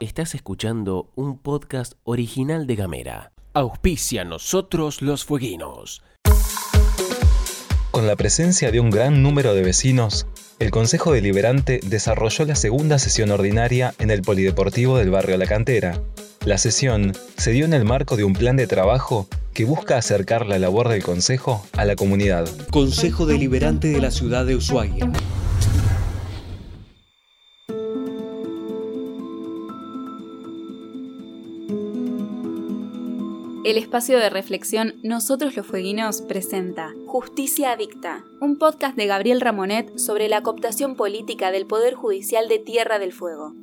Estás escuchando un podcast original de Gamera. Auspicia nosotros los fueguinos. Con la presencia de un gran número de vecinos, el Consejo Deliberante desarrolló la segunda sesión ordinaria en el Polideportivo del barrio La Cantera. La sesión se dio en el marco de un plan de trabajo que busca acercar la labor del Consejo a la comunidad. Consejo Deliberante de la Ciudad de Ushuaia. El espacio de reflexión Nosotros los Fueguinos presenta Justicia Adicta, un podcast de Gabriel Ramonet sobre la cooptación política del Poder Judicial de Tierra del Fuego.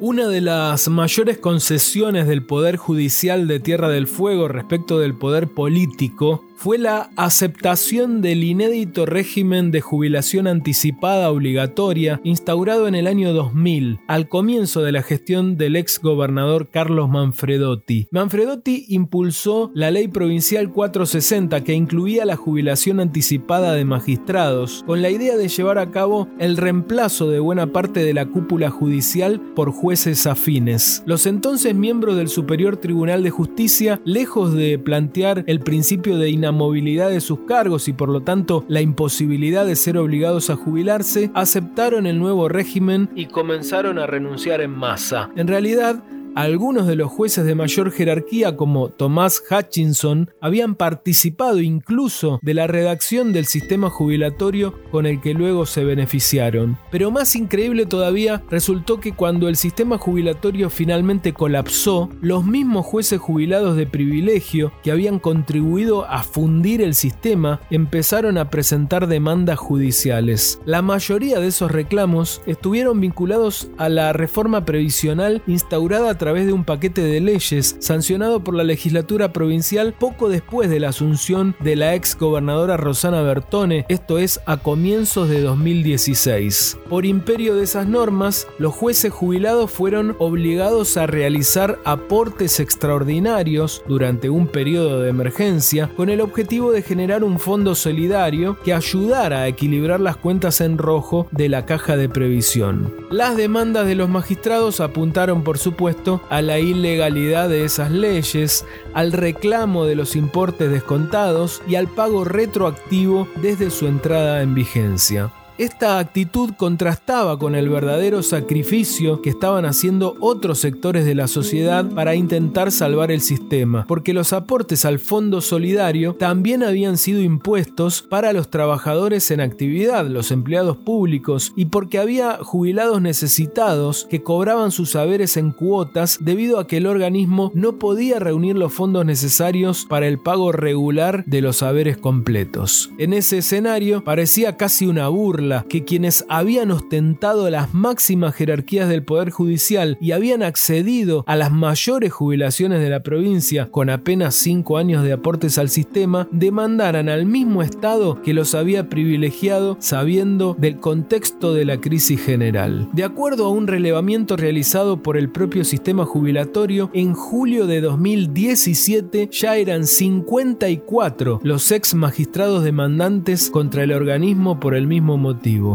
Una de las mayores concesiones del Poder Judicial de Tierra del Fuego respecto del poder político fue la aceptación del inédito régimen de jubilación anticipada obligatoria instaurado en el año 2000, al comienzo de la gestión del ex gobernador Carlos Manfredotti. Manfredotti impulsó la ley provincial 460 que incluía la jubilación anticipada de magistrados, con la idea de llevar a cabo el reemplazo de buena parte de la cúpula judicial por jueces afines. Los entonces miembros del Superior Tribunal de Justicia, lejos de plantear el principio de movilidad de sus cargos y por lo tanto la imposibilidad de ser obligados a jubilarse, aceptaron el nuevo régimen y comenzaron a renunciar en masa. En realidad, algunos de los jueces de mayor jerarquía, como Thomas Hutchinson, habían participado incluso de la redacción del sistema jubilatorio con el que luego se beneficiaron. Pero más increíble todavía resultó que cuando el sistema jubilatorio finalmente colapsó, los mismos jueces jubilados de privilegio que habían contribuido a fundir el sistema empezaron a presentar demandas judiciales. La mayoría de esos reclamos estuvieron vinculados a la reforma previsional instaurada través de un paquete de leyes sancionado por la legislatura provincial poco después de la asunción de la ex gobernadora Rosana Bertone, esto es a comienzos de 2016. Por imperio de esas normas, los jueces jubilados fueron obligados a realizar aportes extraordinarios durante un periodo de emergencia con el objetivo de generar un fondo solidario que ayudara a equilibrar las cuentas en rojo de la caja de previsión. Las demandas de los magistrados apuntaron por supuesto a la ilegalidad de esas leyes, al reclamo de los importes descontados y al pago retroactivo desde su entrada en vigencia. Esta actitud contrastaba con el verdadero sacrificio que estaban haciendo otros sectores de la sociedad para intentar salvar el sistema, porque los aportes al Fondo Solidario también habían sido impuestos para los trabajadores en actividad, los empleados públicos, y porque había jubilados necesitados que cobraban sus saberes en cuotas debido a que el organismo no podía reunir los fondos necesarios para el pago regular de los saberes completos. En ese escenario parecía casi una burla que quienes habían ostentado las máximas jerarquías del Poder Judicial y habían accedido a las mayores jubilaciones de la provincia con apenas cinco años de aportes al sistema, demandaran al mismo Estado que los había privilegiado sabiendo del contexto de la crisis general. De acuerdo a un relevamiento realizado por el propio sistema jubilatorio, en julio de 2017 ya eran 54 los ex magistrados demandantes contra el organismo por el mismo motivo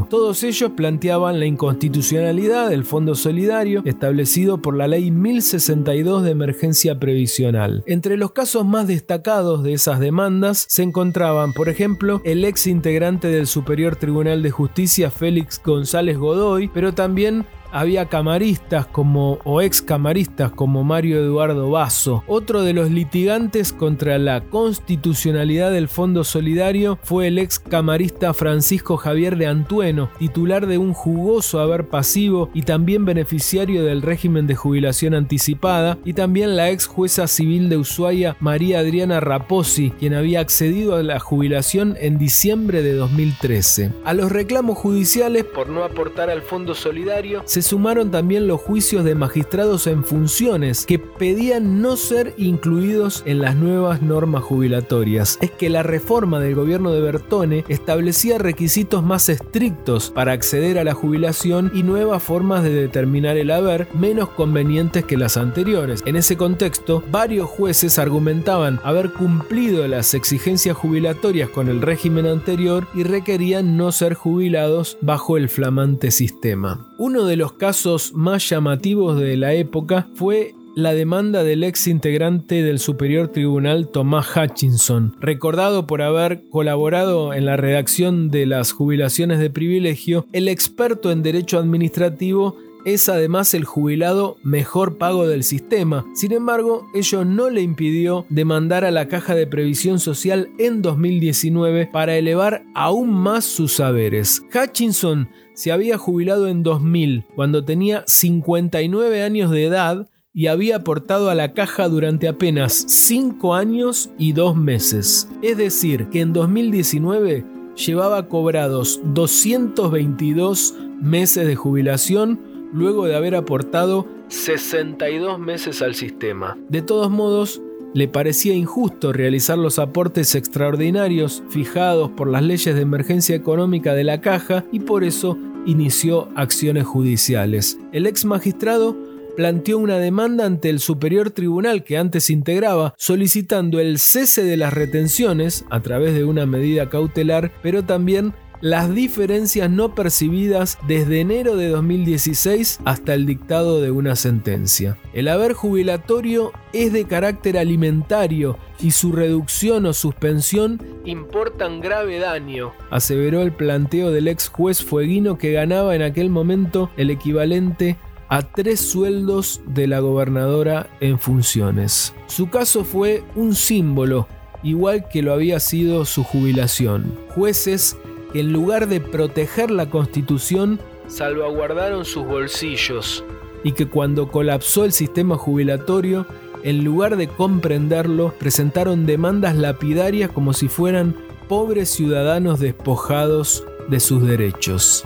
todos ellos planteaban la inconstitucionalidad del Fondo Solidario establecido por la Ley 1062 de Emergencia Previsional. Entre los casos más destacados de esas demandas se encontraban, por ejemplo, el ex integrante del Superior Tribunal de Justicia Félix González Godoy, pero también había camaristas como o ex camaristas como Mario Eduardo Basso. Otro de los litigantes contra la constitucionalidad del Fondo Solidario fue el ex camarista Francisco Javier de Antueno, titular de un jugoso haber pasivo y también beneficiario del régimen de jubilación anticipada, y también la ex jueza civil de Ushuaia María Adriana Raposi, quien había accedido a la jubilación en diciembre de 2013. A los reclamos judiciales por no aportar al Fondo Solidario se se sumaron también los juicios de magistrados en funciones que pedían no ser incluidos en las nuevas normas jubilatorias. Es que la reforma del gobierno de Bertone establecía requisitos más estrictos para acceder a la jubilación y nuevas formas de determinar el haber menos convenientes que las anteriores. En ese contexto, varios jueces argumentaban haber cumplido las exigencias jubilatorias con el régimen anterior y requerían no ser jubilados bajo el flamante sistema. Uno de los casos más llamativos de la época fue la demanda del ex integrante del Superior Tribunal Tomás Hutchinson, recordado por haber colaborado en la redacción de las jubilaciones de privilegio, el experto en derecho administrativo es además el jubilado mejor pago del sistema. Sin embargo, ello no le impidió demandar a la Caja de Previsión Social en 2019 para elevar aún más sus saberes. Hutchinson se había jubilado en 2000, cuando tenía 59 años de edad y había aportado a la caja durante apenas 5 años y 2 meses. Es decir, que en 2019 llevaba cobrados 222 meses de jubilación luego de haber aportado 62 meses al sistema. De todos modos, le parecía injusto realizar los aportes extraordinarios fijados por las leyes de emergencia económica de la caja y por eso inició acciones judiciales. El ex magistrado planteó una demanda ante el Superior Tribunal que antes integraba, solicitando el cese de las retenciones a través de una medida cautelar, pero también las diferencias no percibidas desde enero de 2016 hasta el dictado de una sentencia. El haber jubilatorio es de carácter alimentario y su reducción o suspensión importan grave daño, aseveró el planteo del ex juez Fueguino que ganaba en aquel momento el equivalente a tres sueldos de la gobernadora en funciones. Su caso fue un símbolo, igual que lo había sido su jubilación. Jueces que en lugar de proteger la constitución, salvaguardaron sus bolsillos y que cuando colapsó el sistema jubilatorio, en lugar de comprenderlo, presentaron demandas lapidarias como si fueran pobres ciudadanos despojados de sus derechos.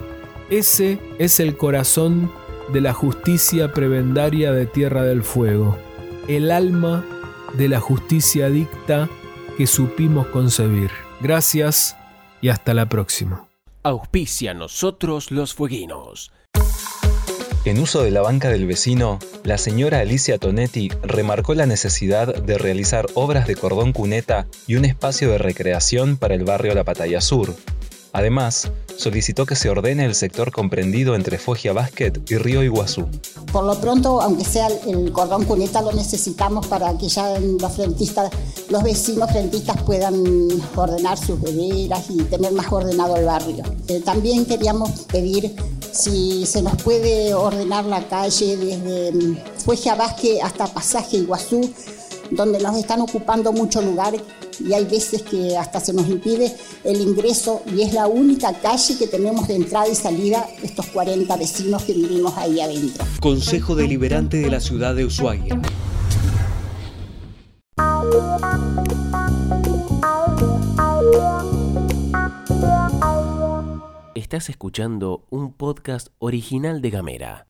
Ese es el corazón de la justicia prebendaria de Tierra del Fuego, el alma de la justicia dicta que supimos concebir. Gracias y hasta la próxima. Auspicia nosotros los fueguinos. En uso de la banca del vecino, la señora Alicia Tonetti remarcó la necesidad de realizar obras de cordón cuneta y un espacio de recreación para el barrio La Pataya Sur, Además, solicitó que se ordene el sector comprendido entre Foggia Basket y Río Iguazú. Por lo pronto, aunque sea el cordón cuneta, lo necesitamos para que ya los frentistas, los vecinos frentistas puedan ordenar sus bederas y tener más ordenado el barrio. Eh, también queríamos pedir si se nos puede ordenar la calle desde mm, Foggia Basket hasta Pasaje Iguazú, donde nos están ocupando mucho lugar y hay veces que hasta se nos impide el ingreso y es la única calle que tenemos de entrada y salida estos 40 vecinos que vivimos ahí adentro. Consejo Deliberante de la Ciudad de Ushuaia. Estás escuchando un podcast original de Gamera.